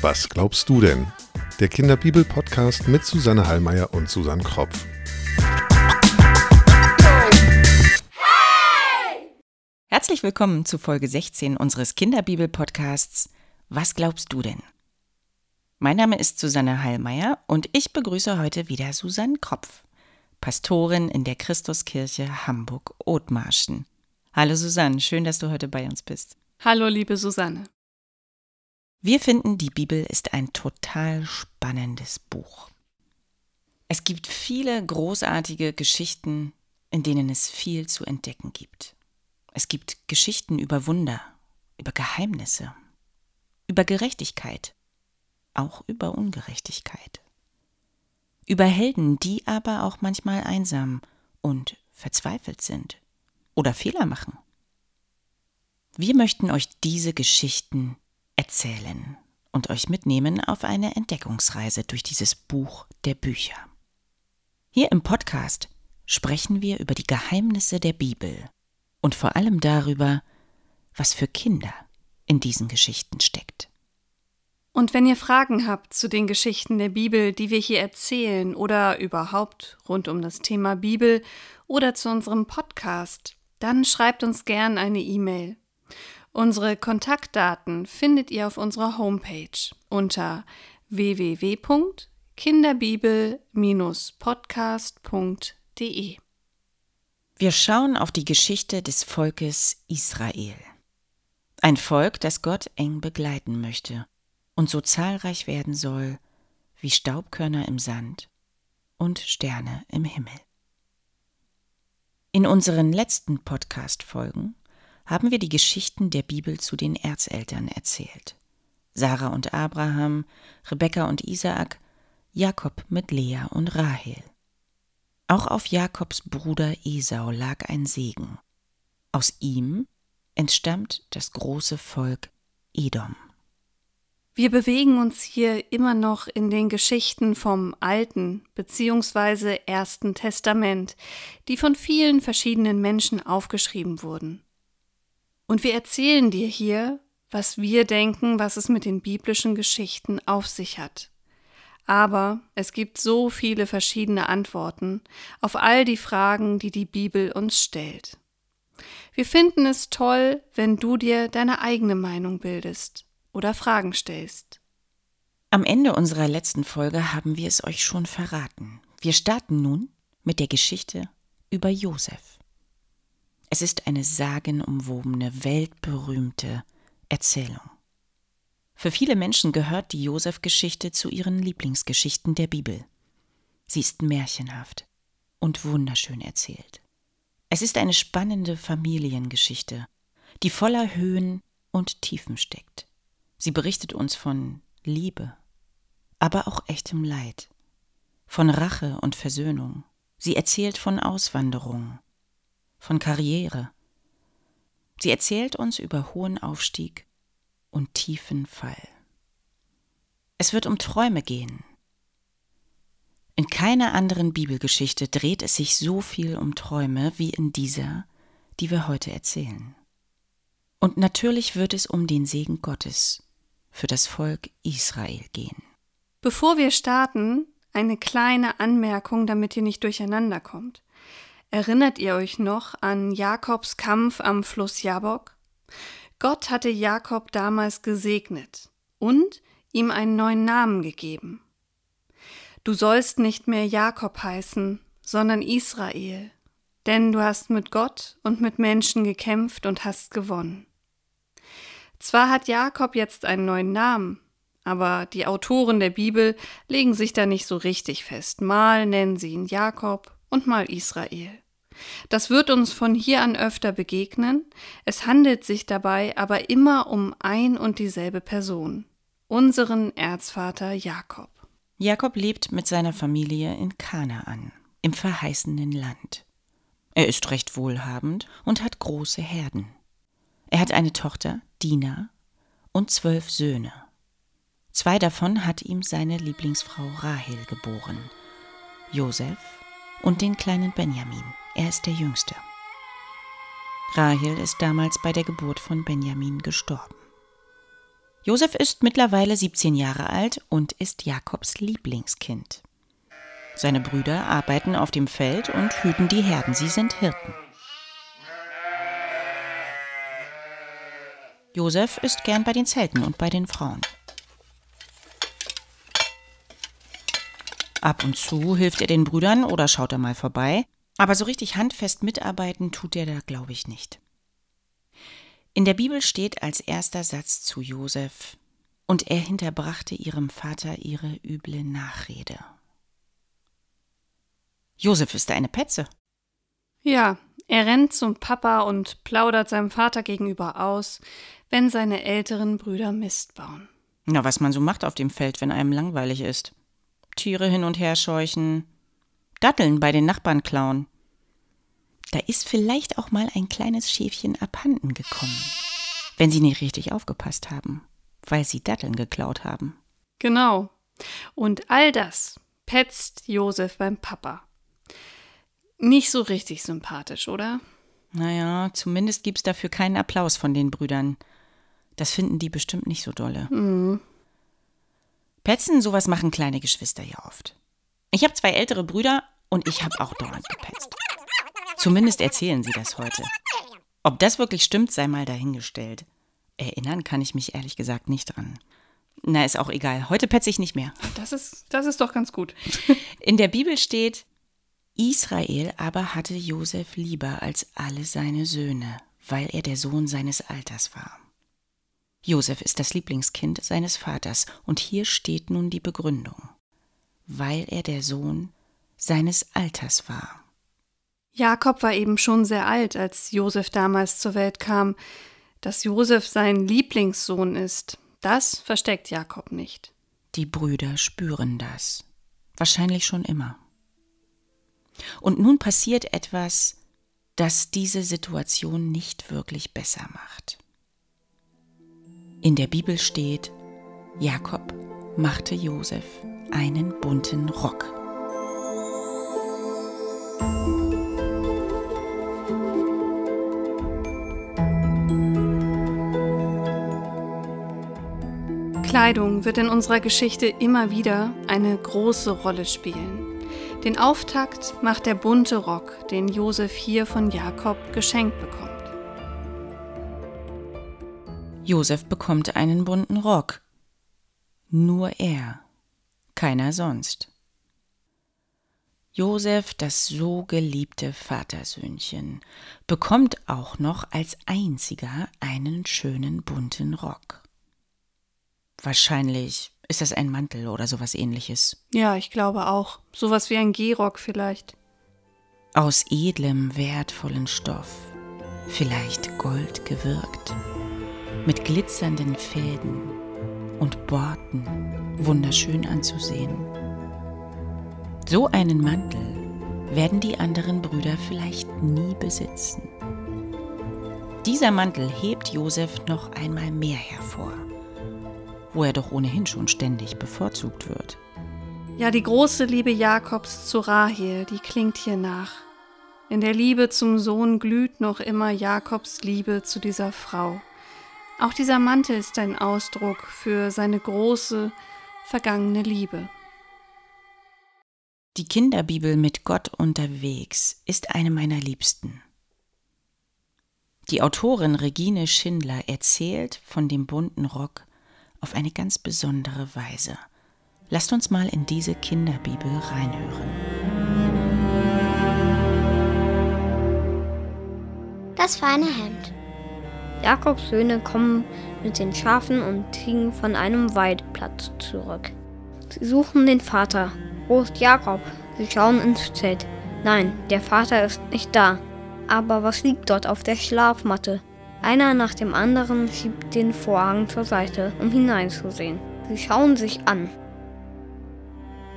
Was glaubst du denn? Der Kinderbibel-Podcast mit Susanne Hallmeier und Susanne Kropf. Herzlich willkommen zu Folge 16 unseres Kinderbibel-Podcasts Was glaubst du denn? Mein Name ist Susanne Hallmeier und ich begrüße heute wieder Susanne Kropf, Pastorin in der Christuskirche Hamburg-Othmarschen. Hallo Susanne, schön, dass du heute bei uns bist. Hallo liebe Susanne. Wir finden, die Bibel ist ein total spannendes Buch. Es gibt viele großartige Geschichten, in denen es viel zu entdecken gibt. Es gibt Geschichten über Wunder, über Geheimnisse, über Gerechtigkeit, auch über Ungerechtigkeit. Über Helden, die aber auch manchmal einsam und verzweifelt sind oder Fehler machen. Wir möchten euch diese Geschichten erzählen und euch mitnehmen auf eine Entdeckungsreise durch dieses Buch der Bücher. Hier im Podcast sprechen wir über die Geheimnisse der Bibel und vor allem darüber, was für Kinder in diesen Geschichten steckt. Und wenn ihr Fragen habt zu den Geschichten der Bibel, die wir hier erzählen oder überhaupt rund um das Thema Bibel oder zu unserem Podcast, dann schreibt uns gern eine E-Mail Unsere Kontaktdaten findet ihr auf unserer Homepage unter www.kinderbibel-podcast.de. Wir schauen auf die Geschichte des Volkes Israel. Ein Volk, das Gott eng begleiten möchte und so zahlreich werden soll wie Staubkörner im Sand und Sterne im Himmel. In unseren letzten Podcast-Folgen haben wir die Geschichten der Bibel zu den Erzeltern erzählt. Sarah und Abraham, Rebekka und Isaak, Jakob mit Lea und Rahel. Auch auf Jakobs Bruder Esau lag ein Segen. Aus ihm entstammt das große Volk Edom. Wir bewegen uns hier immer noch in den Geschichten vom Alten bzw. Ersten Testament, die von vielen verschiedenen Menschen aufgeschrieben wurden. Und wir erzählen dir hier, was wir denken, was es mit den biblischen Geschichten auf sich hat. Aber es gibt so viele verschiedene Antworten auf all die Fragen, die die Bibel uns stellt. Wir finden es toll, wenn du dir deine eigene Meinung bildest oder Fragen stellst. Am Ende unserer letzten Folge haben wir es euch schon verraten. Wir starten nun mit der Geschichte über Josef. Es ist eine sagenumwobene, weltberühmte Erzählung. Für viele Menschen gehört die Josef-Geschichte zu ihren Lieblingsgeschichten der Bibel. Sie ist märchenhaft und wunderschön erzählt. Es ist eine spannende Familiengeschichte, die voller Höhen und Tiefen steckt. Sie berichtet uns von Liebe, aber auch echtem Leid, von Rache und Versöhnung. Sie erzählt von Auswanderung, von Karriere. Sie erzählt uns über hohen Aufstieg und tiefen Fall. Es wird um Träume gehen. In keiner anderen Bibelgeschichte dreht es sich so viel um Träume wie in dieser, die wir heute erzählen. Und natürlich wird es um den Segen Gottes für das Volk Israel gehen. Bevor wir starten, eine kleine Anmerkung, damit ihr nicht durcheinander kommt. Erinnert ihr euch noch an Jakobs Kampf am Fluss Jabok? Gott hatte Jakob damals gesegnet und ihm einen neuen Namen gegeben. Du sollst nicht mehr Jakob heißen, sondern Israel, denn du hast mit Gott und mit Menschen gekämpft und hast gewonnen. Zwar hat Jakob jetzt einen neuen Namen, aber die Autoren der Bibel legen sich da nicht so richtig fest. Mal nennen sie ihn Jakob, und mal Israel. Das wird uns von hier an öfter begegnen, es handelt sich dabei aber immer um ein und dieselbe Person, unseren Erzvater Jakob. Jakob lebt mit seiner Familie in Kanaan, im verheißenen Land. Er ist recht wohlhabend und hat große Herden. Er hat eine Tochter, Dina, und zwölf Söhne. Zwei davon hat ihm seine Lieblingsfrau Rahel geboren. Josef und den kleinen Benjamin. Er ist der Jüngste. Rahel ist damals bei der Geburt von Benjamin gestorben. Josef ist mittlerweile 17 Jahre alt und ist Jakobs Lieblingskind. Seine Brüder arbeiten auf dem Feld und hüten die Herden. Sie sind Hirten. Josef ist gern bei den Zelten und bei den Frauen. Ab und zu hilft er den Brüdern oder schaut er mal vorbei, aber so richtig handfest mitarbeiten tut er da, glaube ich, nicht. In der Bibel steht als erster Satz zu Josef, und er hinterbrachte ihrem Vater ihre üble Nachrede. Josef ist eine Petze. Ja, er rennt zum Papa und plaudert seinem Vater gegenüber aus, wenn seine älteren Brüder Mist bauen. Na, was man so macht auf dem Feld, wenn einem langweilig ist. Tiere hin und her scheuchen, Datteln bei den Nachbarn klauen. Da ist vielleicht auch mal ein kleines Schäfchen abhanden gekommen, wenn sie nicht richtig aufgepasst haben, weil sie Datteln geklaut haben. Genau. Und all das petzt Josef beim Papa. Nicht so richtig sympathisch, oder? Naja, zumindest gibt's dafür keinen Applaus von den Brüdern. Das finden die bestimmt nicht so dolle. Mhm. Petzen, sowas machen kleine Geschwister ja oft. Ich habe zwei ältere Brüder und ich habe auch dauernd gepetzt. Zumindest erzählen sie das heute. Ob das wirklich stimmt, sei mal dahingestellt. Erinnern kann ich mich ehrlich gesagt nicht dran. Na, ist auch egal. Heute petze ich nicht mehr. Das ist, das ist doch ganz gut. In der Bibel steht, Israel aber hatte Josef lieber als alle seine Söhne, weil er der Sohn seines Alters war. Josef ist das Lieblingskind seines Vaters, und hier steht nun die Begründung, weil er der Sohn seines Alters war. Jakob war eben schon sehr alt, als Josef damals zur Welt kam. Dass Josef sein Lieblingssohn ist, das versteckt Jakob nicht. Die Brüder spüren das. Wahrscheinlich schon immer. Und nun passiert etwas, das diese Situation nicht wirklich besser macht. In der Bibel steht, Jakob machte Josef einen bunten Rock. Kleidung wird in unserer Geschichte immer wieder eine große Rolle spielen. Den Auftakt macht der bunte Rock, den Josef hier von Jakob geschenkt bekommt. Josef bekommt einen bunten Rock. Nur er, keiner sonst. Josef, das so geliebte Vatersöhnchen, bekommt auch noch als einziger einen schönen bunten Rock. Wahrscheinlich ist das ein Mantel oder sowas ähnliches. Ja, ich glaube auch. Sowas wie ein Gehrock vielleicht. Aus edlem, wertvollen Stoff, vielleicht Gold gewirkt, mit glitzernden Fäden und Borten, wunderschön anzusehen. So einen Mantel werden die anderen Brüder vielleicht nie besitzen. Dieser Mantel hebt Josef noch einmal mehr hervor wo er doch ohnehin schon ständig bevorzugt wird. Ja, die große Liebe Jakobs zu Rahel, die klingt hier nach. In der Liebe zum Sohn glüht noch immer Jakobs Liebe zu dieser Frau. Auch dieser Mantel ist ein Ausdruck für seine große, vergangene Liebe. Die Kinderbibel mit Gott unterwegs ist eine meiner Liebsten. Die Autorin Regine Schindler erzählt von dem bunten Rock, auf eine ganz besondere Weise. Lasst uns mal in diese Kinderbibel reinhören. Das feine Hemd. Jakobs Söhne kommen mit den Schafen und Ziegen von einem Weideplatz zurück. Sie suchen den Vater. Wo ist Jakob? Sie schauen ins Zelt. Nein, der Vater ist nicht da. Aber was liegt dort auf der Schlafmatte? Einer nach dem anderen schiebt den Vorhang zur Seite, um hineinzusehen. Sie schauen sich an.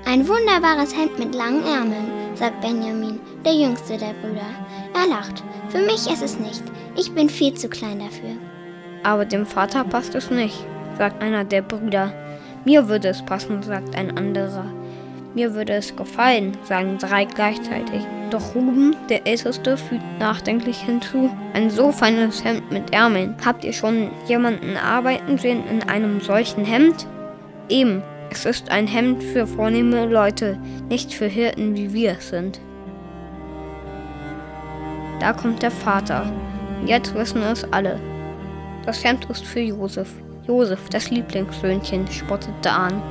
Ein wunderbares Hemd mit langen Ärmeln, sagt Benjamin, der jüngste der Brüder. Er lacht. Für mich ist es nicht. Ich bin viel zu klein dafür. Aber dem Vater passt es nicht, sagt einer der Brüder. Mir würde es passen, sagt ein anderer. Mir würde es gefallen, sagen drei gleichzeitig. Doch Ruben, der Älteste, fügt nachdenklich hinzu, ein so feines Hemd mit Ärmeln. Habt ihr schon jemanden arbeiten sehen in einem solchen Hemd? Eben, es ist ein Hemd für vornehme Leute, nicht für Hirten, wie wir es sind. Da kommt der Vater. Jetzt wissen es alle. Das Hemd ist für Josef. Josef, das Lieblingssöhnchen, spottete an.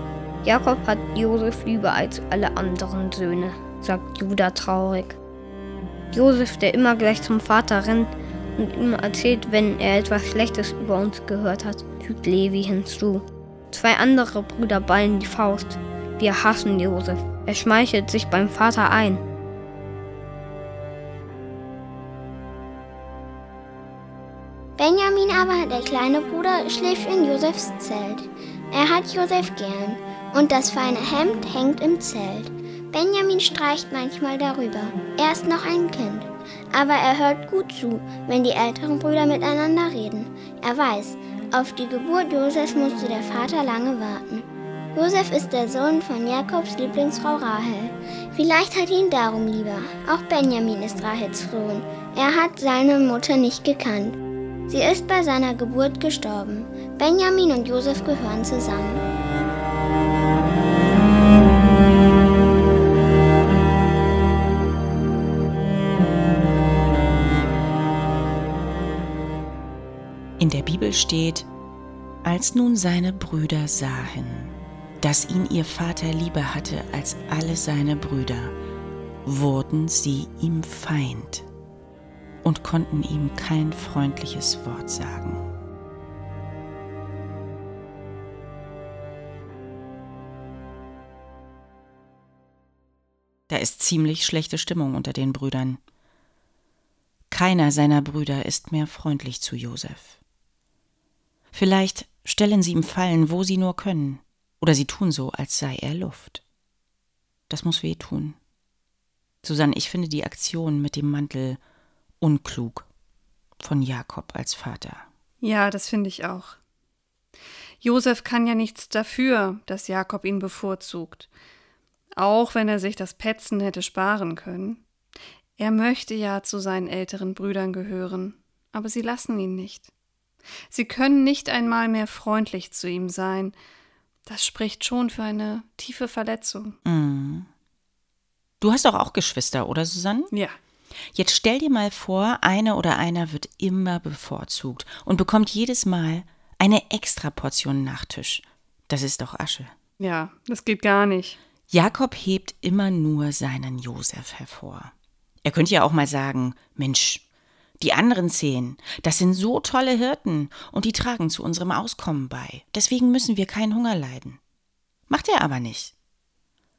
Jakob hat Josef lieber als alle anderen Söhne sagt Judah traurig. Josef, der immer gleich zum Vater rennt und ihm erzählt, wenn er etwas Schlechtes über uns gehört hat, fügt Levi hinzu. Zwei andere Brüder ballen die Faust. Wir hassen Josef. Er schmeichelt sich beim Vater ein. Benjamin aber, der kleine Bruder, schläft in Josefs Zelt. Er hat Josef gern und das feine Hemd hängt im Zelt. Benjamin streicht manchmal darüber. Er ist noch ein Kind, aber er hört gut zu, wenn die älteren Brüder miteinander reden. Er weiß, auf die Geburt Josefs musste der Vater lange warten. Josef ist der Sohn von Jakobs Lieblingsfrau Rahel. Vielleicht hat ihn darum lieber. Auch Benjamin ist Rahels Sohn. Er hat seine Mutter nicht gekannt. Sie ist bei seiner Geburt gestorben. Benjamin und Josef gehören zusammen. Bibel steht, als nun seine Brüder sahen, dass ihn ihr Vater lieber hatte als alle seine Brüder, wurden sie ihm Feind und konnten ihm kein freundliches Wort sagen. Da ist ziemlich schlechte Stimmung unter den Brüdern. Keiner seiner Brüder ist mehr freundlich zu Josef. Vielleicht stellen sie ihm Fallen, wo sie nur können, oder sie tun so, als sei er Luft. Das muss weh tun. Susanne, ich finde die Aktion mit dem Mantel unklug von Jakob als Vater. Ja, das finde ich auch. Josef kann ja nichts dafür, dass Jakob ihn bevorzugt, auch wenn er sich das Petzen hätte sparen können. Er möchte ja zu seinen älteren Brüdern gehören, aber sie lassen ihn nicht. Sie können nicht einmal mehr freundlich zu ihm sein. Das spricht schon für eine tiefe Verletzung. Mm. Du hast doch auch Geschwister, oder Susanne? Ja. Jetzt stell dir mal vor, eine oder einer wird immer bevorzugt und bekommt jedes Mal eine Extraportion Nachtisch. Das ist doch Asche. Ja, das geht gar nicht. Jakob hebt immer nur seinen Josef hervor. Er könnte ja auch mal sagen: Mensch, die anderen zehn, das sind so tolle Hirten und die tragen zu unserem Auskommen bei. Deswegen müssen wir keinen Hunger leiden. Macht er aber nicht.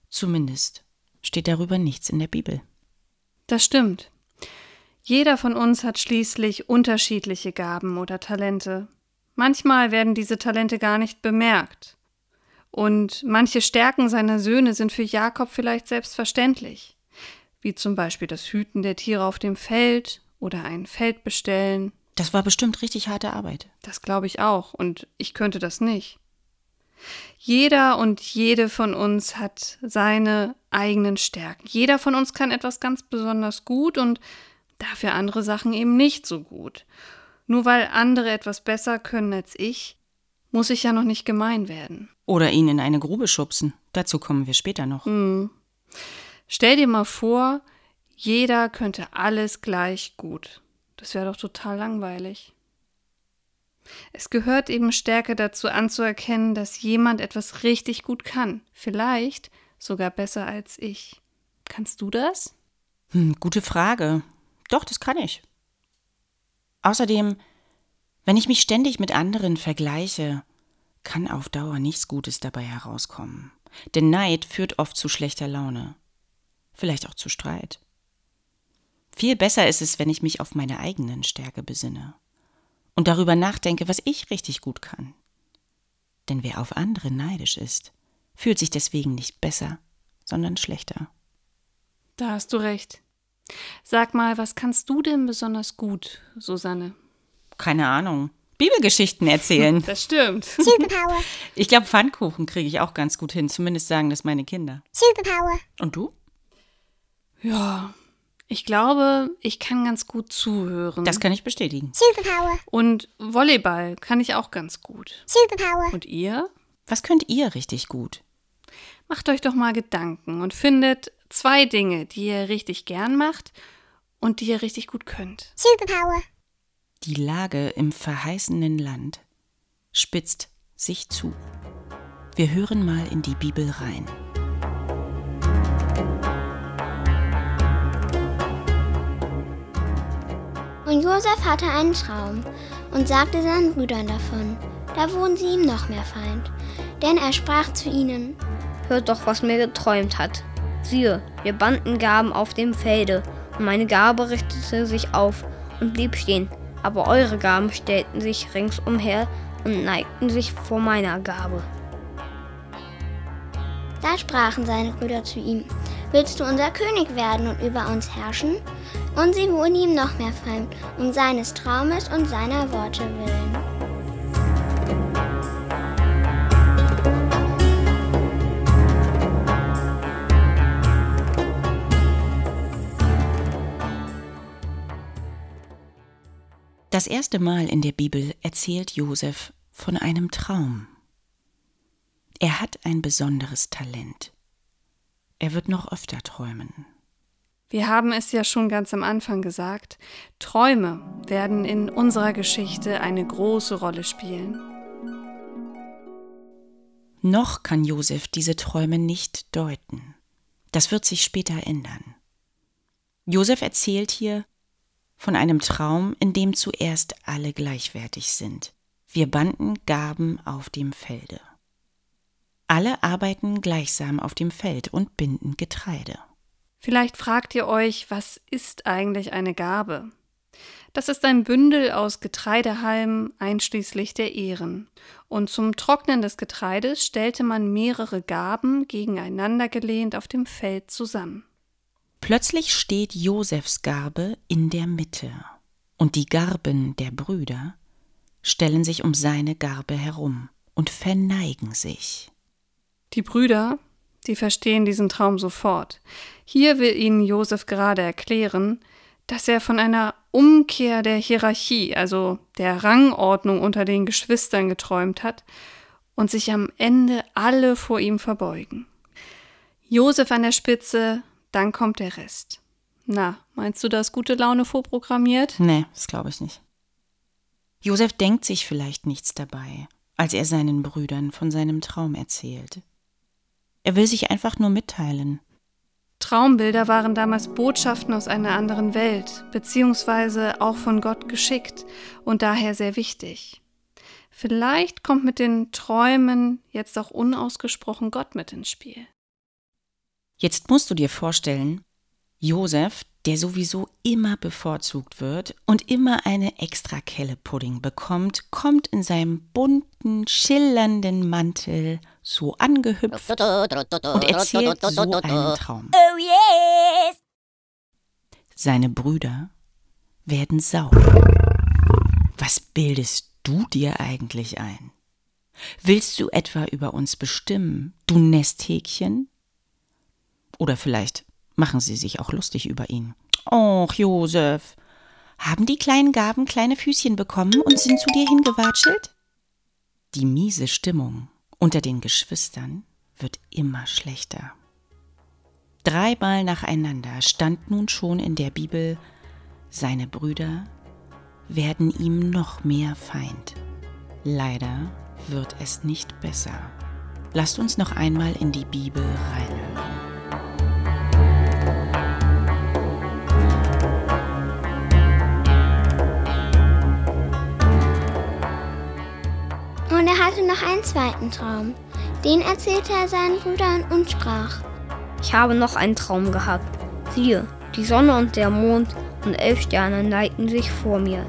Zumindest steht darüber nichts in der Bibel. Das stimmt. Jeder von uns hat schließlich unterschiedliche Gaben oder Talente. Manchmal werden diese Talente gar nicht bemerkt. Und manche Stärken seiner Söhne sind für Jakob vielleicht selbstverständlich, wie zum Beispiel das Hüten der Tiere auf dem Feld oder ein Feld bestellen. Das war bestimmt richtig harte Arbeit. Das glaube ich auch, und ich könnte das nicht. Jeder und jede von uns hat seine eigenen Stärken. Jeder von uns kann etwas ganz besonders gut und dafür andere Sachen eben nicht so gut. Nur weil andere etwas besser können als ich, muss ich ja noch nicht gemein werden. Oder ihn in eine Grube schubsen. Dazu kommen wir später noch. Hm. Stell dir mal vor, jeder könnte alles gleich gut. Das wäre doch total langweilig. Es gehört eben Stärke dazu anzuerkennen, dass jemand etwas richtig gut kann. Vielleicht sogar besser als ich. Kannst du das? Hm, gute Frage. Doch, das kann ich. Außerdem, wenn ich mich ständig mit anderen vergleiche, kann auf Dauer nichts Gutes dabei herauskommen. Denn Neid führt oft zu schlechter Laune. Vielleicht auch zu Streit. Viel besser ist es, wenn ich mich auf meine eigenen Stärke besinne und darüber nachdenke, was ich richtig gut kann. Denn wer auf andere neidisch ist, fühlt sich deswegen nicht besser, sondern schlechter. Da hast du recht. Sag mal, was kannst du denn besonders gut, Susanne? Keine Ahnung. Bibelgeschichten erzählen. Das stimmt. Superpower. Ich glaube, Pfannkuchen kriege ich auch ganz gut hin. Zumindest sagen das meine Kinder. Superpower. Und du? Ja, Ich glaube, ich kann ganz gut zuhören. Das kann ich bestätigen. Superpower. Und Volleyball kann ich auch ganz gut. Superpower. Und ihr? Was könnt ihr richtig gut? Macht euch doch mal Gedanken und findet zwei Dinge, die ihr richtig gern macht und die ihr richtig gut könnt. Superpower. Die Lage im verheißenen Land spitzt sich zu. Wir hören mal in die Bibel rein. Und Josef hatte einen Traum und sagte seinen Brüdern davon. Da wurden sie ihm noch mehr Feind. Denn er sprach zu ihnen, Hört doch, was mir geträumt hat. Siehe, wir banden Gaben auf dem Felde, und meine Gabe richtete sich auf und blieb stehen. Aber eure Gaben stellten sich ringsumher und neigten sich vor meiner Gabe. Da sprachen seine Brüder zu ihm, Willst du unser König werden und über uns herrschen? Und sie wurden ihm noch mehr Feind, um seines Traumes und seiner Worte willen. Das erste Mal in der Bibel erzählt Josef von einem Traum. Er hat ein besonderes Talent. Er wird noch öfter träumen. Wir haben es ja schon ganz am Anfang gesagt, Träume werden in unserer Geschichte eine große Rolle spielen. Noch kann Josef diese Träume nicht deuten. Das wird sich später ändern. Josef erzählt hier von einem Traum, in dem zuerst alle gleichwertig sind. Wir banden Gaben auf dem Felde. Alle arbeiten gleichsam auf dem Feld und binden Getreide. Vielleicht fragt ihr euch, was ist eigentlich eine Gabe? Das ist ein Bündel aus Getreidehalmen einschließlich der Ehren. Und zum Trocknen des Getreides stellte man mehrere Gaben gegeneinander gelehnt auf dem Feld zusammen. Plötzlich steht Josefs Garbe in der Mitte, und die Garben der Brüder stellen sich um seine Garbe herum und verneigen sich. Die Brüder, die verstehen diesen Traum sofort. Hier will ihnen Josef gerade erklären, dass er von einer Umkehr der Hierarchie, also der Rangordnung unter den Geschwistern geträumt hat und sich am Ende alle vor ihm verbeugen. Josef an der Spitze, dann kommt der Rest. Na, meinst du das gute Laune vorprogrammiert? Nee, das glaube ich nicht. Josef denkt sich vielleicht nichts dabei, als er seinen Brüdern von seinem Traum erzählt. Er will sich einfach nur mitteilen. Traumbilder waren damals Botschaften aus einer anderen Welt, beziehungsweise auch von Gott geschickt und daher sehr wichtig. Vielleicht kommt mit den Träumen jetzt auch unausgesprochen Gott mit ins Spiel. Jetzt musst du dir vorstellen, Josef, der sowieso immer bevorzugt wird und immer eine extra Kelle Pudding bekommt, kommt in seinem bunten, schillernden Mantel so angehüpft und erzählt so einen Traum. Oh yes! Seine Brüder werden sauer. Was bildest du dir eigentlich ein? Willst du etwa über uns bestimmen, du Nesthäkchen? Oder vielleicht machen sie sich auch lustig über ihn. Och, Josef, haben die kleinen Gaben kleine Füßchen bekommen und sind zu dir hingewatschelt? Die miese Stimmung unter den Geschwistern wird immer schlechter. Dreimal nacheinander stand nun schon in der Bibel, seine Brüder werden ihm noch mehr Feind. Leider wird es nicht besser. Lasst uns noch einmal in die Bibel reinhören. Hatte noch einen zweiten Traum. Den erzählte er seinen Brüdern und sprach. Ich habe noch einen Traum gehabt. Siehe, die Sonne und der Mond und elf Sterne neigten sich vor mir.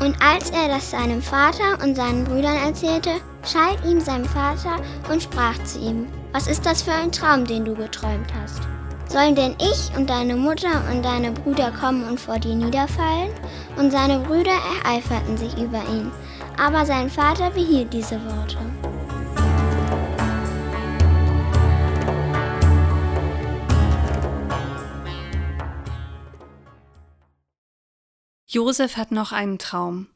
Und als er das seinem Vater und seinen Brüdern erzählte, schalt ihm sein Vater und sprach zu ihm, was ist das für ein Traum, den du geträumt hast? Sollen denn ich und deine Mutter und deine Brüder kommen und vor dir niederfallen? Und seine Brüder ereiferten sich über ihn, aber sein Vater behielt diese Worte. Josef hat noch einen Traum.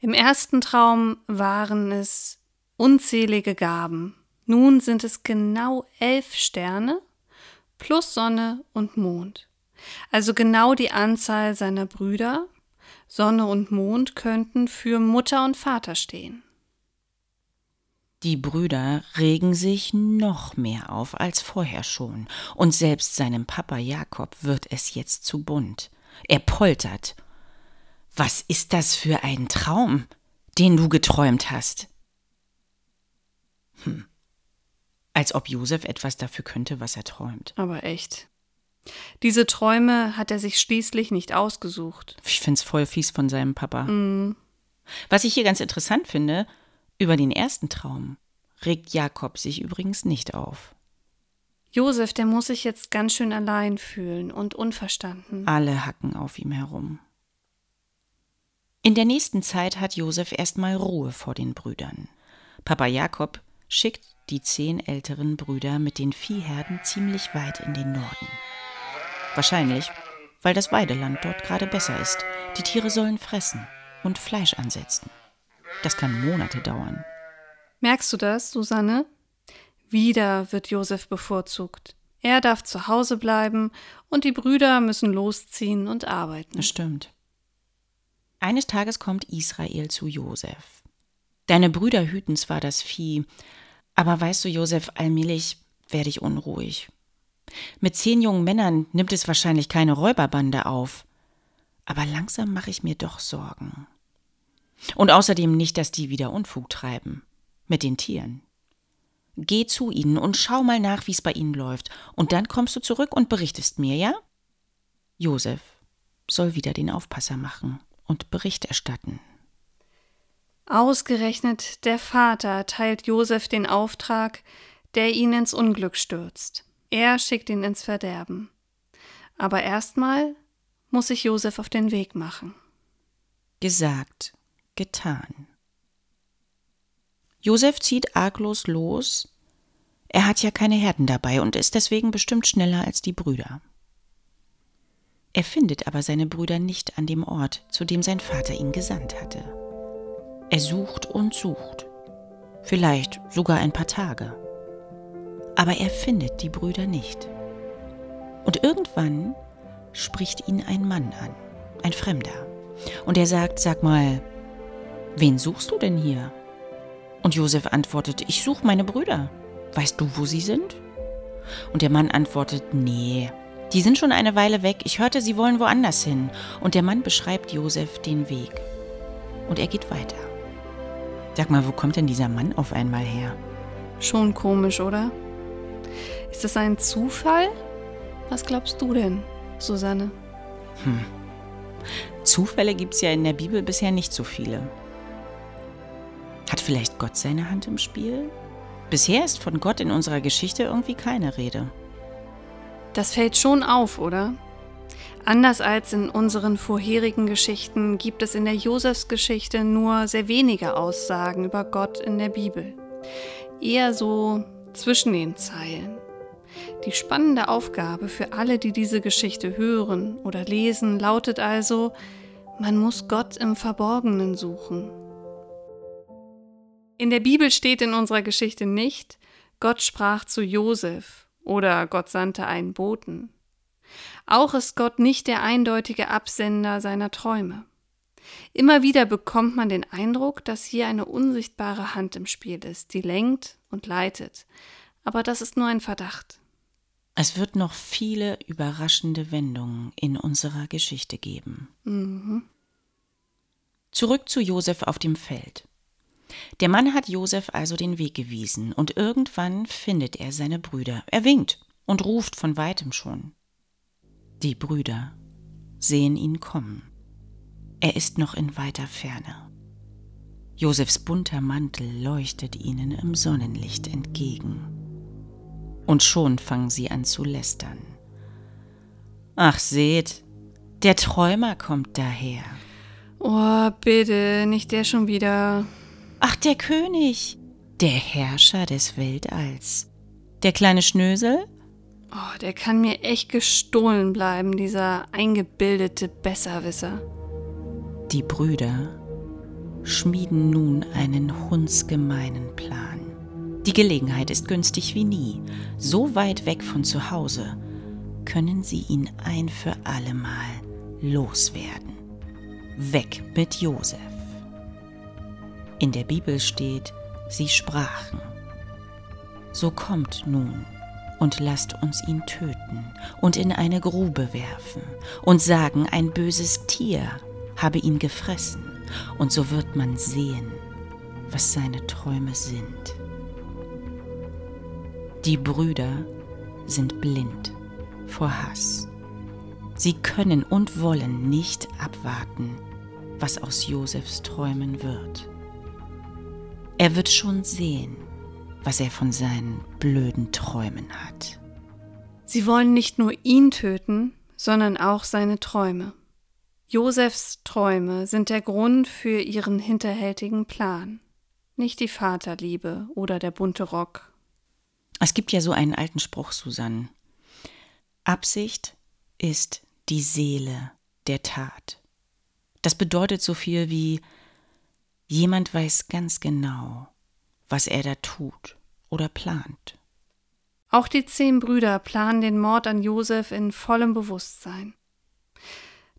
Im ersten Traum waren es unzählige Gaben. Nun sind es genau elf Sterne plus Sonne und Mond. Also genau die Anzahl seiner Brüder. Sonne und Mond könnten für Mutter und Vater stehen. Die Brüder regen sich noch mehr auf als vorher schon, und selbst seinem Papa Jakob wird es jetzt zu bunt. Er poltert. Was ist das für ein Traum, den du geträumt hast? Hm. Als ob Josef etwas dafür könnte, was er träumt. Aber echt. Diese Träume hat er sich schließlich nicht ausgesucht. Ich find's voll fies von seinem Papa. Mm. Was ich hier ganz interessant finde, über den ersten Traum regt Jakob sich übrigens nicht auf. Josef, der muss sich jetzt ganz schön allein fühlen und unverstanden. Alle hacken auf ihm herum. In der nächsten Zeit hat Josef erstmal Ruhe vor den Brüdern. Papa Jakob schickt die zehn älteren Brüder mit den Viehherden ziemlich weit in den Norden. Wahrscheinlich, weil das Weideland dort gerade besser ist. Die Tiere sollen fressen und Fleisch ansetzen. Das kann Monate dauern. Merkst du das, Susanne? Wieder wird Josef bevorzugt. Er darf zu Hause bleiben und die Brüder müssen losziehen und arbeiten. Das stimmt. Eines Tages kommt Israel zu Josef. Deine Brüder hüten zwar das Vieh, aber weißt du, Josef, allmählich werde ich unruhig. Mit zehn jungen Männern nimmt es wahrscheinlich keine Räuberbande auf. Aber langsam mache ich mir doch Sorgen. Und außerdem nicht, dass die wieder Unfug treiben. Mit den Tieren. Geh zu ihnen und schau mal nach, wie es bei ihnen läuft. Und dann kommst du zurück und berichtest mir, ja? Josef soll wieder den Aufpasser machen und Bericht erstatten. Ausgerechnet der Vater teilt Josef den Auftrag, der ihn ins Unglück stürzt. Er schickt ihn ins Verderben. Aber erstmal muss sich Josef auf den Weg machen. Gesagt, getan. Josef zieht arglos los. Er hat ja keine Herden dabei und ist deswegen bestimmt schneller als die Brüder. Er findet aber seine Brüder nicht an dem Ort, zu dem sein Vater ihn gesandt hatte. Er sucht und sucht, vielleicht sogar ein paar Tage aber er findet die Brüder nicht. Und irgendwann spricht ihn ein Mann an, ein Fremder. Und er sagt, sag mal, wen suchst du denn hier? Und Josef antwortet, ich suche meine Brüder. Weißt du, wo sie sind? Und der Mann antwortet, nee, die sind schon eine Weile weg. Ich hörte, sie wollen woanders hin. Und der Mann beschreibt Josef den Weg. Und er geht weiter. Sag mal, wo kommt denn dieser Mann auf einmal her? Schon komisch, oder? Ist das ein Zufall? Was glaubst du denn, Susanne? Hm. Zufälle gibt es ja in der Bibel bisher nicht so viele. Hat vielleicht Gott seine Hand im Spiel? Bisher ist von Gott in unserer Geschichte irgendwie keine Rede. Das fällt schon auf, oder? Anders als in unseren vorherigen Geschichten gibt es in der Josefsgeschichte nur sehr wenige Aussagen über Gott in der Bibel. Eher so zwischen den Zeilen. Die spannende Aufgabe für alle, die diese Geschichte hören oder lesen, lautet also, man muss Gott im Verborgenen suchen. In der Bibel steht in unserer Geschichte nicht, Gott sprach zu Josef oder Gott sandte einen Boten. Auch ist Gott nicht der eindeutige Absender seiner Träume. Immer wieder bekommt man den Eindruck, dass hier eine unsichtbare Hand im Spiel ist, die lenkt und leitet. Aber das ist nur ein Verdacht. Es wird noch viele überraschende Wendungen in unserer Geschichte geben. Mhm. Zurück zu Josef auf dem Feld. Der Mann hat Josef also den Weg gewiesen, und irgendwann findet er seine Brüder. Er winkt und ruft von weitem schon. Die Brüder sehen ihn kommen. Er ist noch in weiter Ferne. Josefs bunter Mantel leuchtet ihnen im Sonnenlicht entgegen. Und schon fangen sie an zu lästern. Ach, seht, der Träumer kommt daher. Oh, bitte, nicht der schon wieder. Ach, der König, der Herrscher des Weltalls. Der kleine Schnösel? Oh, der kann mir echt gestohlen bleiben, dieser eingebildete Besserwisser. Die Brüder schmieden nun einen hundsgemeinen Plan. Die Gelegenheit ist günstig wie nie. So weit weg von zu Hause können sie ihn ein für allemal loswerden. Weg mit Josef. In der Bibel steht, sie sprachen. So kommt nun und lasst uns ihn töten und in eine Grube werfen und sagen, ein böses Tier habe ihn gefressen, und so wird man sehen, was seine Träume sind. Die Brüder sind blind vor Hass. Sie können und wollen nicht abwarten, was aus Josefs Träumen wird. Er wird schon sehen, was er von seinen blöden Träumen hat. Sie wollen nicht nur ihn töten, sondern auch seine Träume. Josefs Träume sind der Grund für ihren hinterhältigen Plan, nicht die Vaterliebe oder der bunte Rock es gibt ja so einen alten Spruch, Susanne. Absicht ist die Seele der Tat. Das bedeutet so viel wie jemand weiß ganz genau, was er da tut oder plant. Auch die zehn Brüder planen den Mord an Josef in vollem Bewusstsein.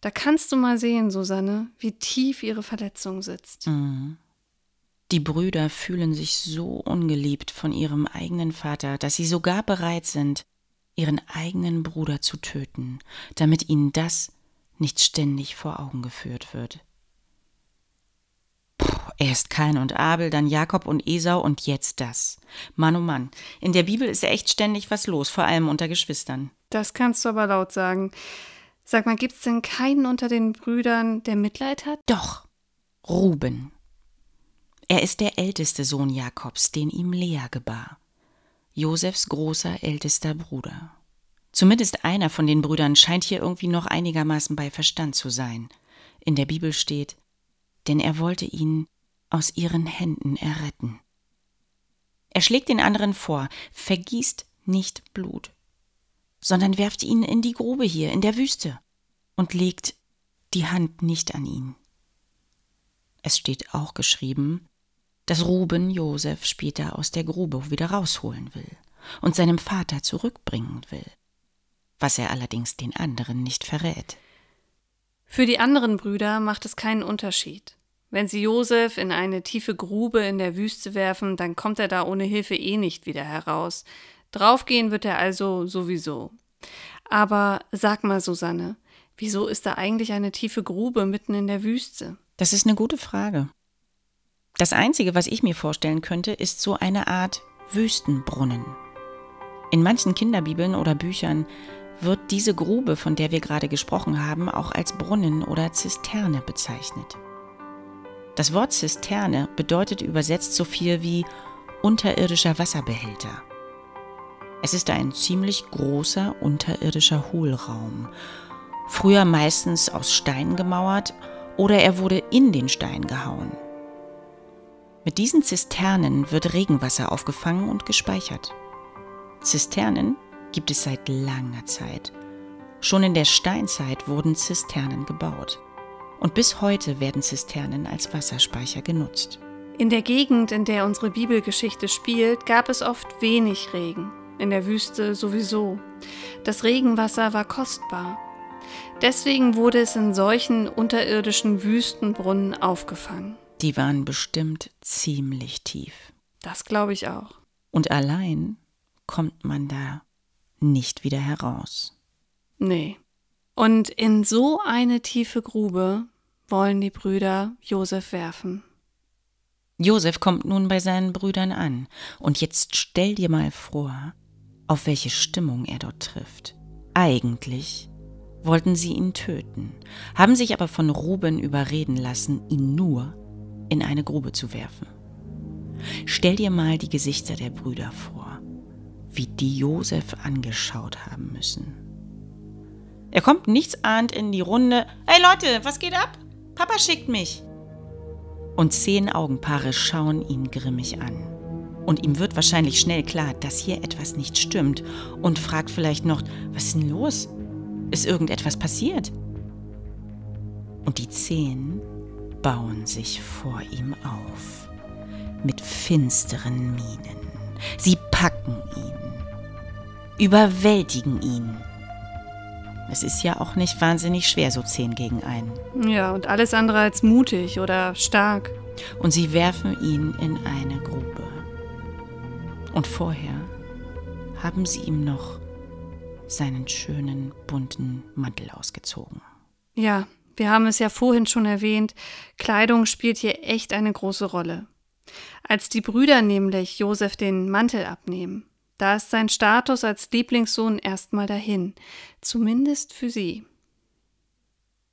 Da kannst du mal sehen, Susanne, wie tief ihre Verletzung sitzt. Mhm. Die Brüder fühlen sich so ungeliebt von ihrem eigenen Vater, dass sie sogar bereit sind, ihren eigenen Bruder zu töten, damit ihnen das nicht ständig vor Augen geführt wird. Erst Kain und Abel, dann Jakob und Esau und jetzt das. Mann oh Mann, in der Bibel ist echt ständig was los, vor allem unter Geschwistern. Das kannst du aber laut sagen. Sag mal, gibt's denn keinen unter den Brüdern, der Mitleid hat? Doch. Ruben. Er ist der älteste Sohn Jakobs, den ihm Lea gebar. Josefs großer ältester Bruder. Zumindest einer von den Brüdern scheint hier irgendwie noch einigermaßen bei Verstand zu sein. In der Bibel steht, denn er wollte ihn aus ihren Händen erretten. Er schlägt den anderen vor, vergießt nicht Blut, sondern werft ihn in die Grube hier in der Wüste und legt die Hand nicht an ihn. Es steht auch geschrieben, dass Ruben Josef später aus der Grube wieder rausholen will und seinem Vater zurückbringen will, was er allerdings den anderen nicht verrät. Für die anderen Brüder macht es keinen Unterschied. Wenn sie Josef in eine tiefe Grube in der Wüste werfen, dann kommt er da ohne Hilfe eh nicht wieder heraus. Draufgehen wird er also sowieso. Aber sag mal, Susanne, wieso ist da eigentlich eine tiefe Grube mitten in der Wüste? Das ist eine gute Frage. Das Einzige, was ich mir vorstellen könnte, ist so eine Art Wüstenbrunnen. In manchen Kinderbibeln oder Büchern wird diese Grube, von der wir gerade gesprochen haben, auch als Brunnen oder Zisterne bezeichnet. Das Wort Zisterne bedeutet übersetzt so viel wie unterirdischer Wasserbehälter. Es ist ein ziemlich großer unterirdischer Hohlraum, früher meistens aus Stein gemauert oder er wurde in den Stein gehauen. Mit diesen Zisternen wird Regenwasser aufgefangen und gespeichert. Zisternen gibt es seit langer Zeit. Schon in der Steinzeit wurden Zisternen gebaut. Und bis heute werden Zisternen als Wasserspeicher genutzt. In der Gegend, in der unsere Bibelgeschichte spielt, gab es oft wenig Regen. In der Wüste sowieso. Das Regenwasser war kostbar. Deswegen wurde es in solchen unterirdischen Wüstenbrunnen aufgefangen. Die waren bestimmt ziemlich tief. Das glaube ich auch. Und allein kommt man da nicht wieder heraus. Nee. Und in so eine tiefe Grube wollen die Brüder Josef werfen. Josef kommt nun bei seinen Brüdern an, und jetzt stell dir mal vor, auf welche Stimmung er dort trifft. Eigentlich wollten sie ihn töten, haben sich aber von Ruben überreden lassen, ihn nur in eine Grube zu werfen. Stell dir mal die Gesichter der Brüder vor, wie die Josef angeschaut haben müssen. Er kommt nichtsahnd in die Runde. Hey Leute, was geht ab? Papa schickt mich. Und zehn Augenpaare schauen ihn grimmig an. Und ihm wird wahrscheinlich schnell klar, dass hier etwas nicht stimmt und fragt vielleicht noch, was ist denn los? Ist irgendetwas passiert? Und die zehn bauen sich vor ihm auf, mit finsteren Mienen. Sie packen ihn, überwältigen ihn. Es ist ja auch nicht wahnsinnig schwer, so zehn gegen einen. Ja, und alles andere als mutig oder stark. Und sie werfen ihn in eine Grube. Und vorher haben sie ihm noch seinen schönen bunten Mantel ausgezogen. Ja, wir haben es ja vorhin schon erwähnt, Kleidung spielt hier echt eine große Rolle. Als die Brüder nämlich Josef den Mantel abnehmen, da ist sein Status als Lieblingssohn erstmal dahin, zumindest für sie.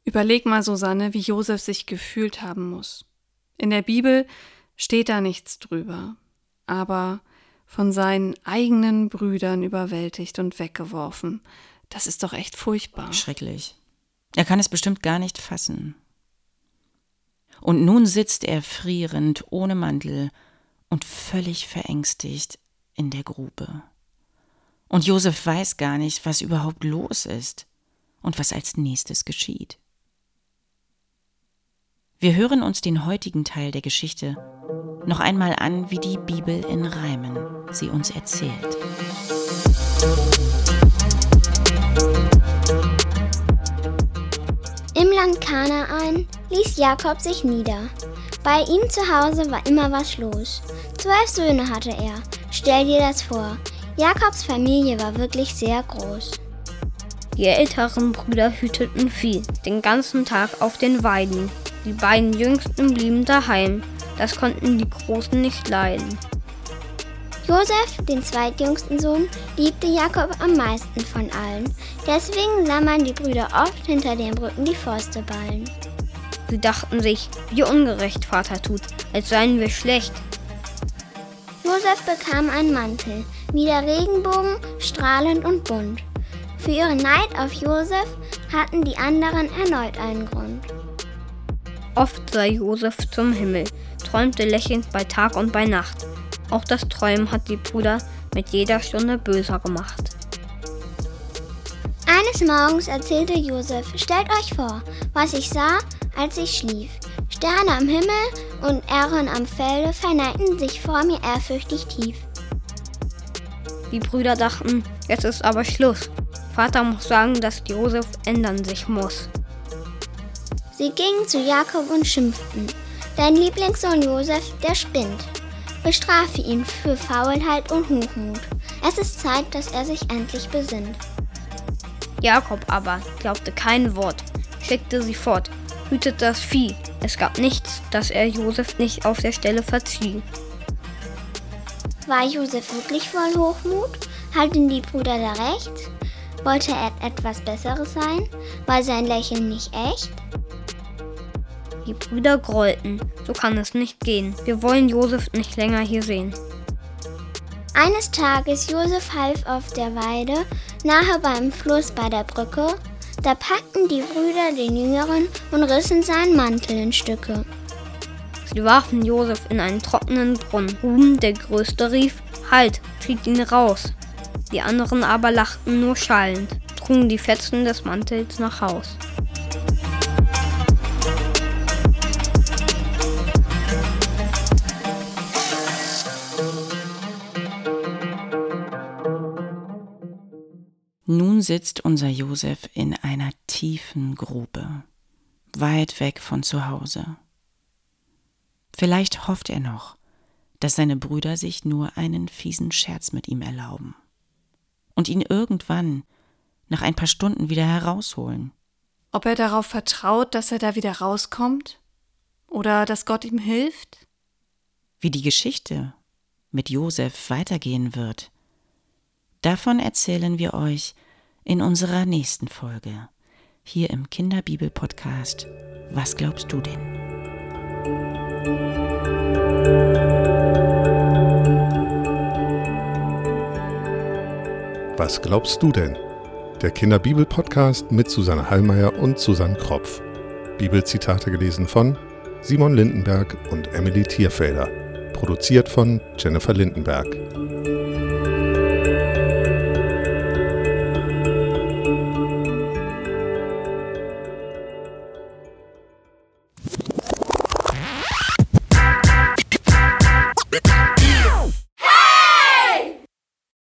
Überleg mal, Susanne, wie Josef sich gefühlt haben muss. In der Bibel steht da nichts drüber, aber von seinen eigenen Brüdern überwältigt und weggeworfen. Das ist doch echt furchtbar. Schrecklich. Er kann es bestimmt gar nicht fassen. Und nun sitzt er frierend, ohne Mantel und völlig verängstigt in der Grube. Und Josef weiß gar nicht, was überhaupt los ist und was als nächstes geschieht. Wir hören uns den heutigen Teil der Geschichte noch einmal an, wie die Bibel in Reimen sie uns erzählt. Im Land Kanaan ließ Jakob sich nieder. Bei ihm zu Hause war immer was los. Zwölf Söhne hatte er. Stell dir das vor. Jakobs Familie war wirklich sehr groß. Die älteren Brüder hüteten Vieh, den ganzen Tag auf den Weiden. Die beiden Jüngsten blieben daheim. Das konnten die Großen nicht leiden. Josef, den zweitjüngsten Sohn, liebte Jakob am meisten von allen. Deswegen sah man die Brüder oft hinter den Brücken die Fäuste ballen. Sie dachten sich, wie ungerecht Vater tut, als seien wir schlecht. Josef bekam einen Mantel, wie der Regenbogen, strahlend und bunt. Für ihren Neid auf Josef hatten die anderen erneut einen Grund. Oft sah Josef zum Himmel, träumte lächelnd bei Tag und bei Nacht. Auch das Träumen hat die Brüder mit jeder Stunde böser gemacht. Eines Morgens erzählte Josef, stellt euch vor, was ich sah, als ich schlief. Sterne am Himmel und Ähren am Felde verneigten sich vor mir ehrfürchtig tief. Die Brüder dachten, jetzt ist aber Schluss. Vater muss sagen, dass Josef ändern sich muss. Sie gingen zu Jakob und schimpften. Dein Lieblingssohn Josef, der spinnt. Bestrafe ihn für Faulheit und Hochmut. Es ist Zeit, dass er sich endlich besinnt. Jakob aber glaubte kein Wort, schickte sie fort, hütete das Vieh. Es gab nichts, das er Josef nicht auf der Stelle verzieh. War Josef wirklich voll Hochmut? Halten die Brüder da recht? Wollte er etwas Besseres sein? War sein Lächeln nicht echt? Die Brüder grollten. So kann es nicht gehen. Wir wollen Josef nicht länger hier sehen. Eines Tages Josef half auf der Weide, nahe beim Fluss bei der Brücke. Da packten die Brüder den Jüngeren und rissen seinen Mantel in Stücke. Sie warfen Josef in einen trockenen Brunnen. Ruben, der Größte, rief: Halt, zieht ihn raus! Die anderen aber lachten nur schallend, trugen die Fetzen des Mantels nach Haus. Nun sitzt unser Josef in einer tiefen Grube, weit weg von zu Hause. Vielleicht hofft er noch, dass seine Brüder sich nur einen fiesen Scherz mit ihm erlauben und ihn irgendwann nach ein paar Stunden wieder herausholen. Ob er darauf vertraut, dass er da wieder rauskommt? Oder dass Gott ihm hilft? Wie die Geschichte mit Josef weitergehen wird, Davon erzählen wir euch in unserer nächsten Folge hier im Kinderbibel-Podcast. Was glaubst du denn? Was glaubst du denn? Der Kinderbibel-Podcast mit Susanne Hallmeier und Susanne Kropf. Bibelzitate gelesen von Simon Lindenberg und Emily Tierfelder. Produziert von Jennifer Lindenberg.